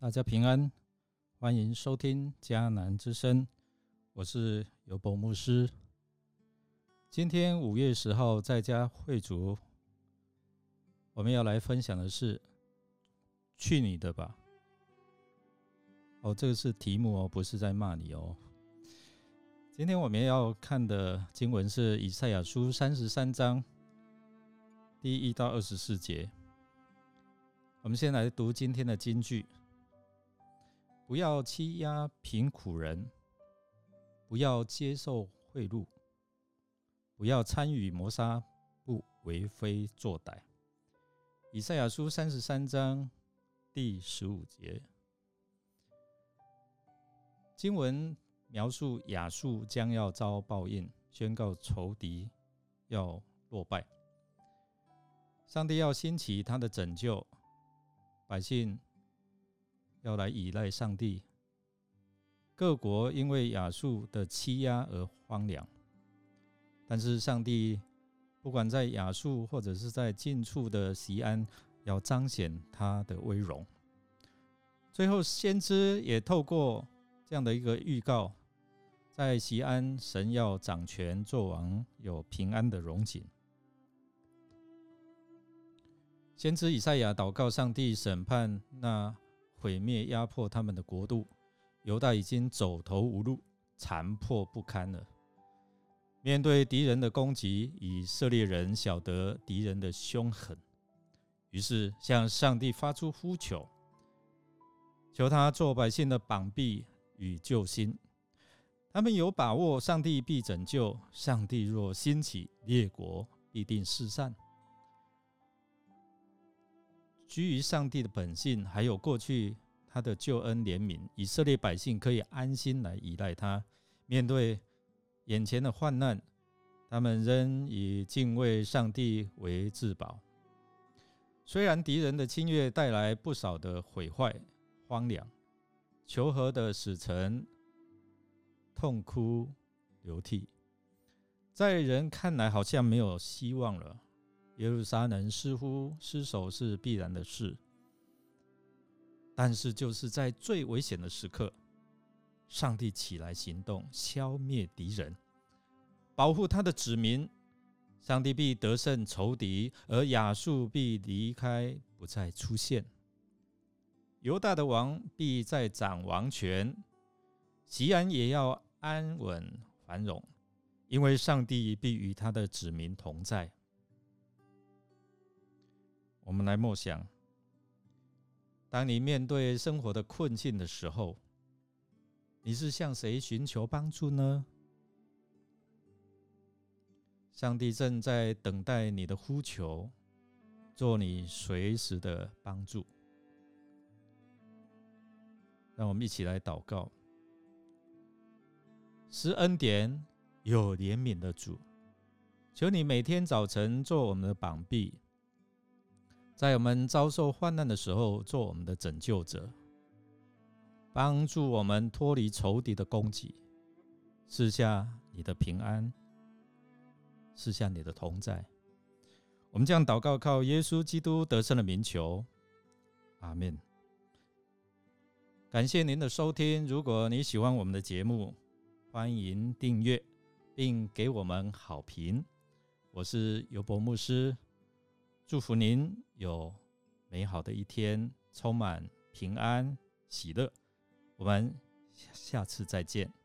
大家平安，欢迎收听迦南之声，我是尤博牧师。今天五月十号在家会主，我们要来分享的是“去你的吧”。哦，这个是题目哦，不是在骂你哦。今天我们要看的经文是以赛亚书三十三章第一到二十四节。我们先来读今天的金句。不要欺压贫苦人，不要接受贿赂，不要参与谋杀，不为非作歹。以赛亚书三十三章第十五节，经文描述亚述将要遭报应，宣告仇敌要落败，上帝要兴起他的拯救百姓。要来依赖上帝，各国因为亚述的欺压而荒凉，但是上帝不管在亚述或者是在近处的西安，要彰显他的威荣。最后，先知也透过这样的一个预告，在西安，神要掌权作王，有平安的荣景。先知以赛亚祷告上帝审判那。毁灭压迫他们的国度，犹大已经走投无路，残破不堪了。面对敌人的攻击，以色列人晓得敌人的凶狠，于是向上帝发出呼求，求他做百姓的膀臂与救星。他们有把握，上帝必拯救。上帝若兴起，列国必定失散。居于上帝的本性，还有过去他的救恩怜悯，以色列百姓可以安心来依赖他。面对眼前的患难，他们仍以敬畏上帝为至宝。虽然敌人的侵略带来不少的毁坏、荒凉，求和的使臣痛哭流涕，在人看来好像没有希望了。耶路撒冷似乎失守是必然的事，但是就是在最危险的时刻，上帝起来行动，消灭敌人，保护他的子民。上帝必得胜仇敌，而亚述必离开，不再出现。犹大的王必再掌王权，西安也要安稳繁荣，因为上帝必与他的子民同在。我们来默想：当你面对生活的困境的时候，你是向谁寻求帮助呢？上帝正在等待你的呼求，做你随时的帮助。让我们一起来祷告：施恩典、有怜悯的主，求你每天早晨做我们的膀臂。在我们遭受患难的时候，做我们的拯救者，帮助我们脱离仇敌的攻击，赐下你的平安，赐下你的同在。我们将祷告靠耶稣基督得胜的名求，阿门。感谢您的收听。如果你喜欢我们的节目，欢迎订阅并给我们好评。我是尤博牧师。祝福您有美好的一天，充满平安喜乐。我们下次再见。